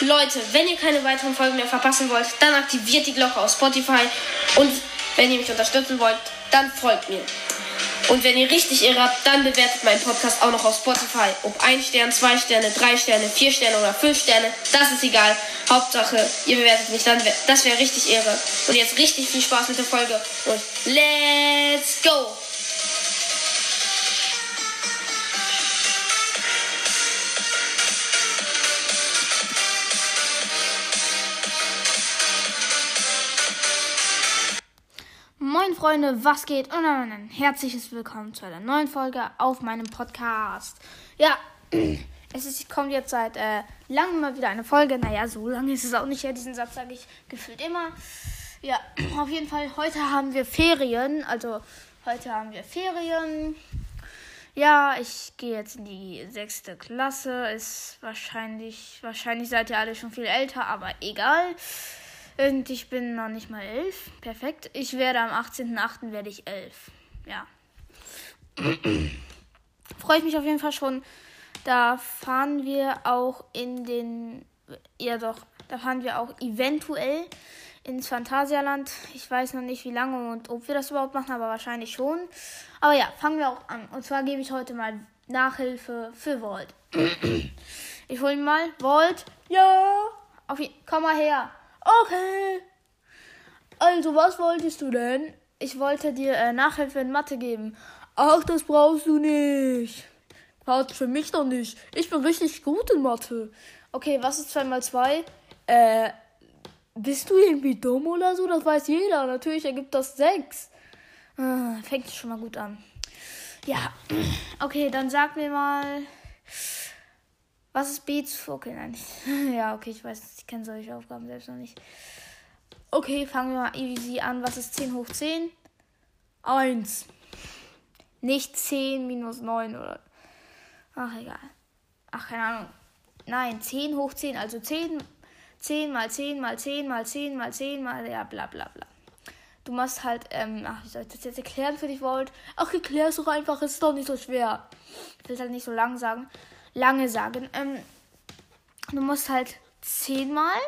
Leute, wenn ihr keine weiteren Folgen mehr verpassen wollt, dann aktiviert die Glocke auf Spotify. Und wenn ihr mich unterstützen wollt, dann folgt mir. Und wenn ihr richtig irre habt, dann bewertet meinen Podcast auch noch auf Spotify. Ob ein Stern, zwei Sterne, drei Sterne, vier Sterne oder fünf Sterne, das ist egal. Hauptsache, ihr bewertet mich, dann das wäre richtig irre. Und jetzt richtig viel Spaß mit der Folge und let's go! Freunde, was geht? Und ein herzliches Willkommen zu einer neuen Folge auf meinem Podcast. Ja, es ist, kommt jetzt seit äh, langem mal wieder eine Folge. Naja, so lange ist es auch nicht. Ja, diesen Satz sage ich gefühlt immer. Ja, auf jeden Fall, heute haben wir Ferien. Also, heute haben wir Ferien. Ja, ich gehe jetzt in die sechste Klasse. Ist wahrscheinlich, wahrscheinlich seid ihr alle schon viel älter, aber egal. Und ich bin noch nicht mal elf. Perfekt. Ich werde am 18.08. werde ich elf. Ja. Freue ich mich auf jeden Fall schon. Da fahren wir auch in den. Ja, doch. Da fahren wir auch eventuell ins Phantasialand. Ich weiß noch nicht, wie lange und ob wir das überhaupt machen, aber wahrscheinlich schon. Aber ja, fangen wir auch an. Und zwar gebe ich heute mal Nachhilfe für Volt. ich hole ihn mal. Volt. Ja. Auf ihn. Komm mal her. Okay. Also, was wolltest du denn? Ich wollte dir äh, Nachhilfe in Mathe geben. Ach, das brauchst du nicht. Brauchst für mich doch nicht. Ich bin richtig gut in Mathe. Okay, was ist 2 mal 2? Äh, bist du irgendwie dumm oder so? Das weiß jeder. Natürlich ergibt das 6. Ah, fängt schon mal gut an. Ja, okay, dann sag mir mal. Was ist B zu. Okay, nein. ja, okay, ich weiß, ich kenne solche Aufgaben selbst noch nicht. Okay, fangen wir mal easy an. Was ist 10 hoch 10? 1. Nicht 10 minus 9 oder. Ach, egal. Ach, keine Ahnung. Nein, 10 hoch 10. Also 10, 10 mal 10 mal 10 mal 10 mal 10 mal. Ja, bla bla bla. Du musst halt. Ähm, ach, wie soll ich das jetzt erklären für dich, Volt? Ach, erklär es doch einfach. Ist doch nicht so schwer. Ich will es halt nicht so lang sagen lange sagen. Ähm, du musst halt zehnmal,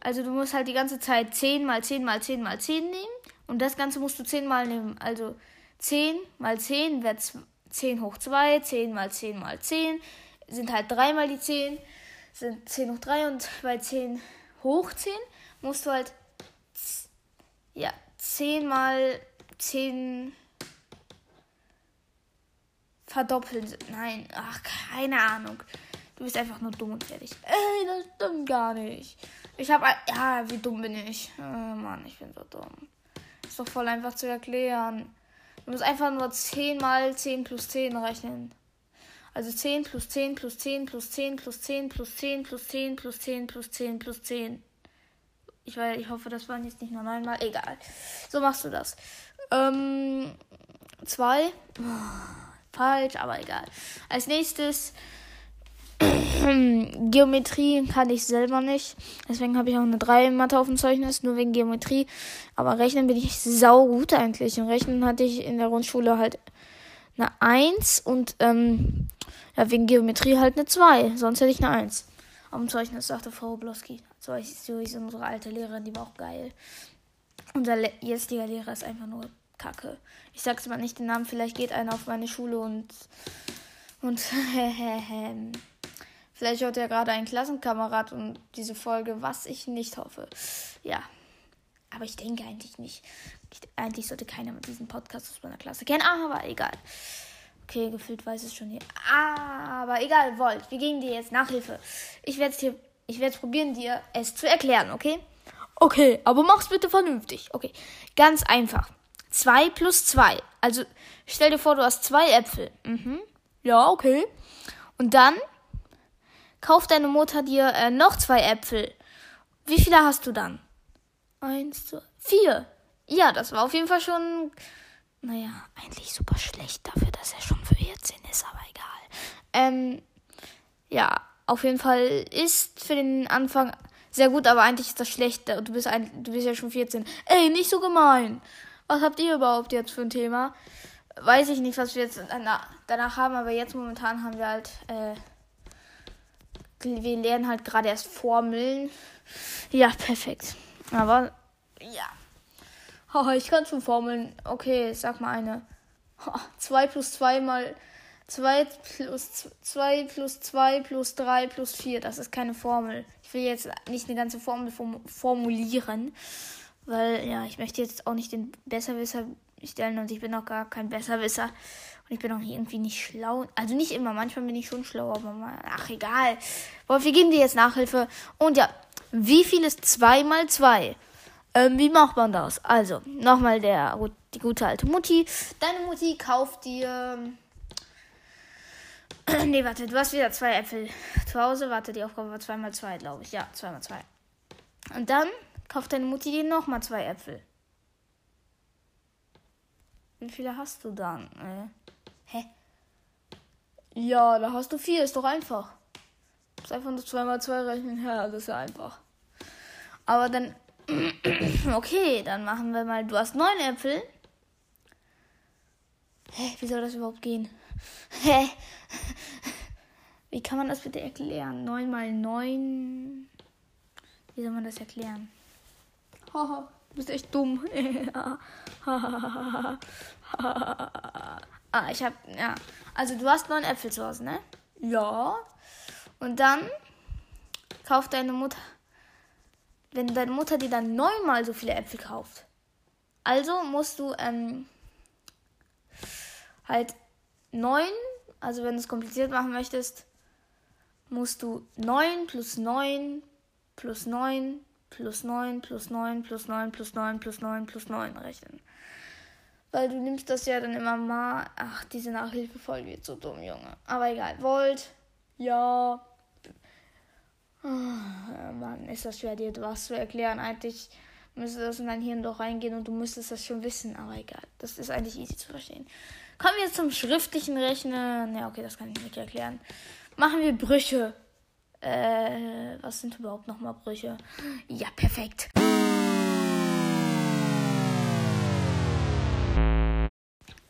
also du musst halt die ganze Zeit 10 mal 10 mal 10 mal 10 nehmen. Und das Ganze musst du zehnmal nehmen. Also 10 mal 10 wird 10 hoch 2, 10 mal 10 mal 10 sind halt 3 mal die 10, sind 10 hoch 3 und bei 10 hoch 10 musst du halt ja, 10 mal 10 verdoppeln. Nein, ach, keine Ahnung. Du bist einfach nur dumm und fertig. Ey, das stimmt gar nicht. Ich habe. Ja, wie dumm bin ich? Oh Mann, ich bin so dumm. Ist doch voll einfach zu erklären. Du musst einfach nur 10 mal 10 plus 10 rechnen. Also 10 plus 10 plus 10 plus 10 plus 10 plus 10 plus 10 plus 10 plus 10 plus 10. Ich, weiß, ich hoffe, das waren jetzt nicht nur neunmal. Egal. So machst du das. Ähm, 2 falsch, aber egal. Als nächstes Geometrie kann ich selber nicht. Deswegen habe ich auch eine 3 in Mathe auf dem Zeugnis, nur wegen Geometrie. Aber Rechnen bin ich sau gut eigentlich. In Rechnen hatte ich in der Grundschule halt eine 1 und ähm, ja, wegen Geometrie halt eine 2. Sonst hätte ich eine 1. Auf dem Zeugnis sagte Frau Bloski. So ist unsere alte Lehrerin, die war auch geil. Unser jetziger Lehrer ist einfach nur Kacke. Ich sag's mal nicht den Namen, vielleicht geht einer auf meine Schule und. Und. vielleicht hört er gerade ein Klassenkamerad und diese Folge, was ich nicht hoffe. Ja. Aber ich denke eigentlich nicht. Ich, eigentlich sollte keiner mit diesem Podcast aus meiner Klasse kennen, aber egal. Okay, gefühlt weiß es schon hier. Aber egal, Volt, wir geben dir jetzt Nachhilfe. Ich werde dir, ich werde probieren, dir es zu erklären, okay? Okay, aber mach's bitte vernünftig. Okay, ganz einfach. 2 plus 2. Also stell dir vor, du hast zwei Äpfel. Mhm. Ja, okay. Und dann kauft deine Mutter dir äh, noch zwei Äpfel. Wie viele hast du dann? Eins, zwei, vier. Ja, das war auf jeden Fall schon, naja, eigentlich super schlecht dafür, dass er schon für 14 ist, aber egal. Ähm, ja, auf jeden Fall ist für den Anfang sehr gut, aber eigentlich ist das schlecht. Du bist, ein, du bist ja schon 14. Ey, nicht so gemein. Was habt ihr überhaupt jetzt für ein Thema? Weiß ich nicht, was wir jetzt danach, haben, aber jetzt momentan haben wir halt äh, wir lernen halt gerade erst Formeln. Ja, perfekt. Aber ja. Haha, ich kann schon Formeln. Okay, sag mal eine. 2 plus 2 mal 2 plus 2 plus 2 plus 3 plus 4. Das ist keine Formel. Ich will jetzt nicht eine ganze Formel formulieren. Weil, ja, ich möchte jetzt auch nicht den Besserwisser stellen und ich bin auch gar kein Besserwisser. Und ich bin auch irgendwie nicht schlau. Also nicht immer, manchmal bin ich schon schlau, aber mal, ach egal. Wolf, wir geben dir jetzt Nachhilfe. Und ja, wie viel ist 2 mal 2? Ähm, wie macht man das? Also, nochmal der, die gute alte Mutti. Deine Mutti kauft dir. nee, warte, du hast wieder zwei Äpfel zu Hause. Warte, die Aufgabe war 2 mal 2, glaube ich. Ja, 2 mal 2. Und dann kauft deine Mutti dir nochmal zwei Äpfel. Wie viele hast du dann? Äh, hä? Ja, da hast du vier, ist doch einfach. Musst einfach nur 2 mal 2 rechnen. Ja, das ist ja einfach. Aber dann. Okay, dann machen wir mal. Du hast neun Äpfel. Hä, wie soll das überhaupt gehen? Hä? Wie kann man das bitte erklären? 9 mal 9. Wie soll man das erklären? Haha, du bist echt dumm. ah, ich hab, ja. Also du hast neun Äpfel zu Hause, ne? Ja. Und dann kauft deine Mutter, wenn deine Mutter dir dann neunmal so viele Äpfel kauft. Also musst du, ähm, halt neun, also wenn du es kompliziert machen möchtest, musst du neun plus neun plus neun plus 9 plus 9 plus 9 plus 9 plus 9 plus 9 rechnen. Weil du nimmst das ja dann immer mal. Ach, diese Nachhilfe voll wird so dumm, Junge. Aber egal. Volt. Ja. Oh, Mann, ist das schwer, dir was zu erklären. Eigentlich müsste das in dein Hirn doch reingehen und du müsstest das schon wissen. Aber egal. Das ist eigentlich easy zu verstehen. Kommen wir zum schriftlichen Rechnen. Ja, okay, das kann ich nicht erklären. Machen wir Brüche. Äh, was sind überhaupt nochmal Brüche? Ja, perfekt.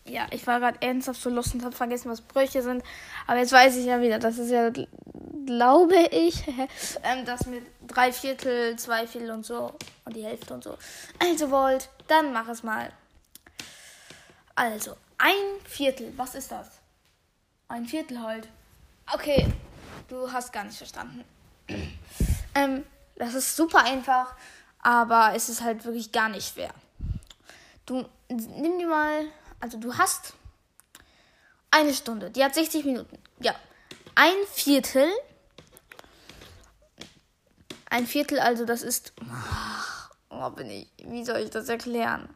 Ja, ich war gerade ernsthaft so lustig und habe vergessen, was Brüche sind. Aber jetzt weiß ich ja wieder, das ist ja, glaube ich, ähm, das mit drei Viertel, zwei Viertel und so und die Hälfte und so. Also wollt, dann mach es mal. Also, ein Viertel, was ist das? Ein Viertel halt. Okay, Du hast gar nicht verstanden. ähm, das ist super einfach, aber es ist halt wirklich gar nicht schwer. Du nimm dir mal, also du hast eine Stunde, die hat 60 Minuten. Ja, ein Viertel. Ein Viertel, also das ist. Oh, bin ich. Wie soll ich das erklären?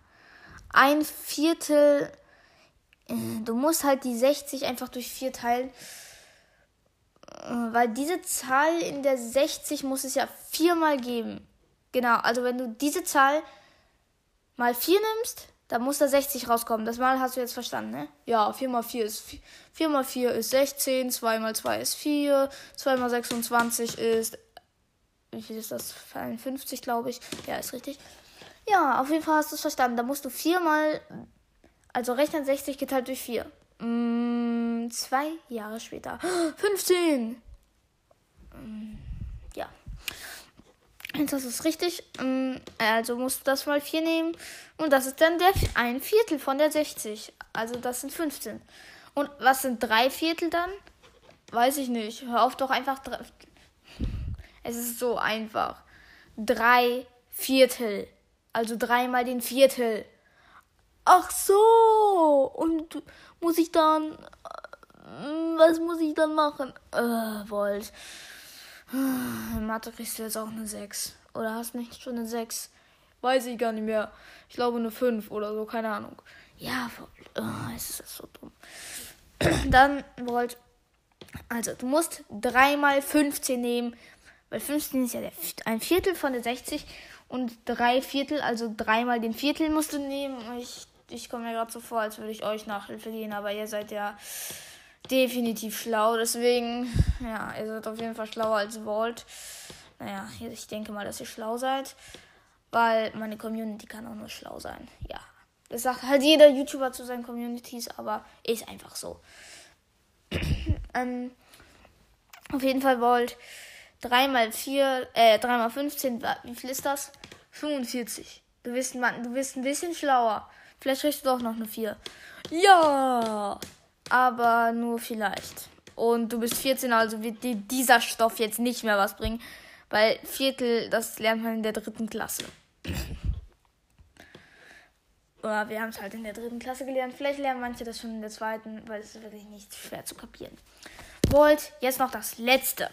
Ein Viertel. Äh, du musst halt die 60 einfach durch 4 teilen. Weil diese Zahl in der 60 muss es ja viermal geben. Genau, also wenn du diese Zahl mal 4 nimmst, dann muss da 60 rauskommen. Das Mal hast du jetzt verstanden, ne? Ja, 4 mal 4 ist 4 mal 4 ist 16, 2 mal 2 ist 4, 2 mal 26 ist wie viel ist das? 51, glaube ich. Ja, ist richtig. Ja, auf jeden Fall hast du es verstanden. Da musst du 4 mal also rechnen 60 geteilt durch 4. Mm, zwei Jahre später. 15! Mm, ja. Jetzt ist es richtig. Mm, also musst du das mal 4 nehmen. Und das ist dann der, ein Viertel von der 60. Also das sind 15. Und was sind drei Viertel dann? Weiß ich nicht. Hör auf doch einfach. Es ist so einfach. Drei Viertel. Also dreimal den Viertel. Ach so. Muss ich dann. Äh, was muss ich dann machen? Äh, Volt. In Mathe kriegst du jetzt auch eine 6. Oder hast nicht schon eine 6? Weiß ich gar nicht mehr. Ich glaube eine 5 oder so, keine Ahnung. Ja, Volt. Oh, es ist so dumm. Dann, Volt. Also, du musst 3 mal 15 nehmen. Weil 15 ist ja der, ein Viertel von der 60. Und 3 Viertel, also 3 mal den Viertel musst du nehmen. Ich ich komme mir gerade so vor, als würde ich euch Nachhilfe gehen, aber ihr seid ja definitiv schlau. Deswegen, ja, ihr seid auf jeden Fall schlauer als Vault. Naja, ich denke mal, dass ihr schlau seid. Weil meine Community kann auch nur schlau sein. Ja. Das sagt halt jeder YouTuber zu seinen Communities, aber ist einfach so. ähm, Auf jeden Fall Volt. 3 mal 4, äh, 3 mal 15, wie viel ist das? 45. Du bist, du bist ein bisschen schlauer. Vielleicht kriegst du doch noch eine 4. Ja! Aber nur vielleicht. Und du bist 14, also wird dir dieser Stoff jetzt nicht mehr was bringen. Weil Viertel, das lernt man in der dritten Klasse. Oder wir haben es halt in der dritten Klasse gelernt. Vielleicht lernen manche das schon in der zweiten, weil es ist wirklich nicht schwer zu kapieren. Volt, jetzt noch das letzte.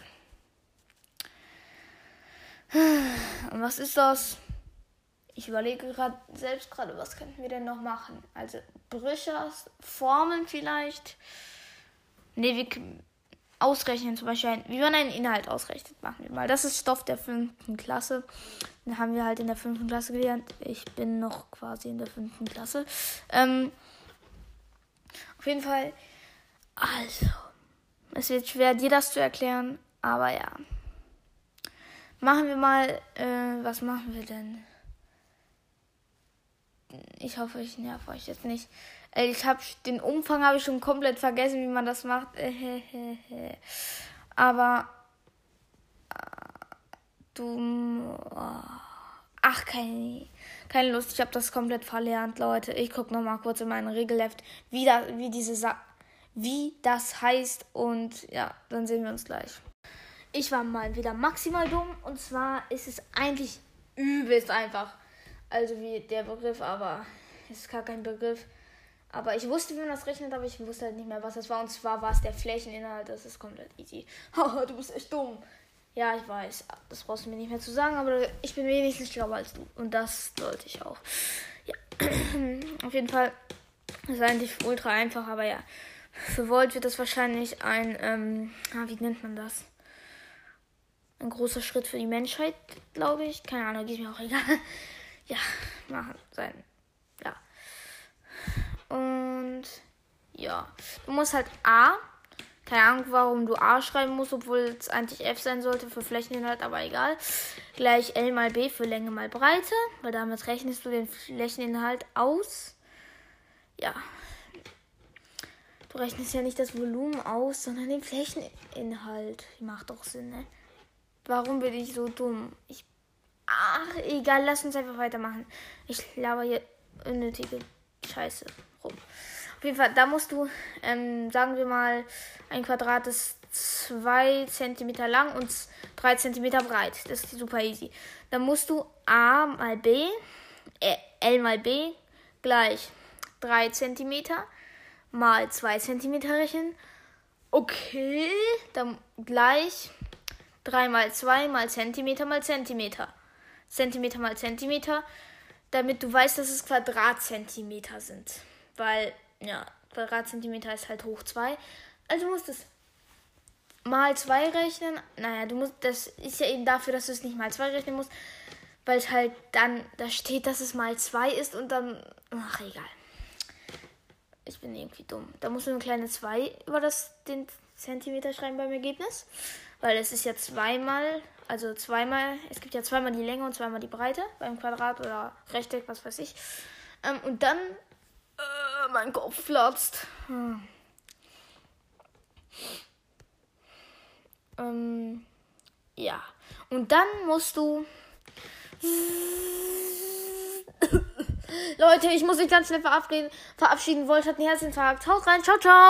Und was ist das? Ich überlege gerade selbst gerade, was könnten wir denn noch machen? Also Brüchers, Formeln vielleicht. Ne, wir ausrechnen zum Beispiel, wie man einen Inhalt ausrechnet, machen wir mal. Das ist Stoff der fünften Klasse. Den haben wir halt in der fünften Klasse gelernt. Ich bin noch quasi in der fünften Klasse. Ähm, auf jeden Fall, also, es wird schwer, dir das zu erklären, aber ja. Machen wir mal, äh, was machen wir denn? Ich hoffe, ich nerv euch jetzt nicht. Ich habe den Umfang habe ich schon komplett vergessen, wie man das macht. Aber äh, du oh, ach keine keine Lust, ich habe das komplett verlernt, Leute. Ich gucke noch mal kurz in mein Regelleft, wie da, wie diese Sa wie das heißt und ja, dann sehen wir uns gleich. Ich war mal wieder maximal dumm und zwar ist es eigentlich übelst einfach. Also wie der Begriff, aber es ist gar kein Begriff. Aber ich wusste, wie man das rechnet, aber ich wusste halt nicht mehr, was das war. Und zwar war es der Flächeninhalt. Das ist komplett easy. Haha, du bist echt dumm. Ja, ich weiß. Das brauchst du mir nicht mehr zu sagen, aber ich bin wenigstens schlauer als du. Und das sollte ich auch. Ja. Auf jeden Fall Das ist eigentlich ultra einfach, aber ja. Für Volt wird das wahrscheinlich ein, ähm, ah, wie nennt man das? Ein großer Schritt für die Menschheit, glaube ich. Keine Ahnung, ist mir auch egal. Ja, machen sein. Ja. Und ja, du musst halt A. Keine Ahnung, warum du A schreiben musst, obwohl es eigentlich F sein sollte für Flächeninhalt, aber egal. Gleich L mal B für Länge mal Breite, weil damit rechnest du den Flächeninhalt aus. Ja. Du rechnest ja nicht das Volumen aus, sondern den Flächeninhalt. Macht doch Sinn, ne? Warum bin ich so dumm? Ich. Ach, egal, lass uns einfach weitermachen. Ich laber hier unnötige Scheiße rum. Auf jeden Fall, da musst du, ähm, sagen wir mal, ein Quadrat ist 2 cm lang und 3 cm breit. Das ist super easy. Dann musst du A mal B, äh, L mal B gleich 3 cm mal 2 cm rechnen. Okay, dann gleich 3 mal 2 mal Zentimeter mal Zentimeter. Zentimeter mal Zentimeter, damit du weißt, dass es Quadratzentimeter sind. Weil, ja, Quadratzentimeter ist halt hoch 2. Also musst es mal 2 rechnen. Naja, du musst, das ist ja eben dafür, dass du es nicht mal 2 rechnen musst. Weil es halt dann, da steht, dass es mal 2 ist und dann, ach egal. Ich bin irgendwie dumm. Da musst du eine kleine 2 über das, den Zentimeter schreiben beim Ergebnis. Weil es ist ja zweimal, also zweimal, es gibt ja zweimal die Länge und zweimal die Breite beim Quadrat oder Rechteck, was weiß ich. Ähm, und dann äh, mein Kopf platzt. Hm. Ähm, ja. Und dann musst du. Leute, ich muss mich ganz schnell verabschieden. Wollte, hat einen Herzinfarkt. Haut rein, ciao, ciao.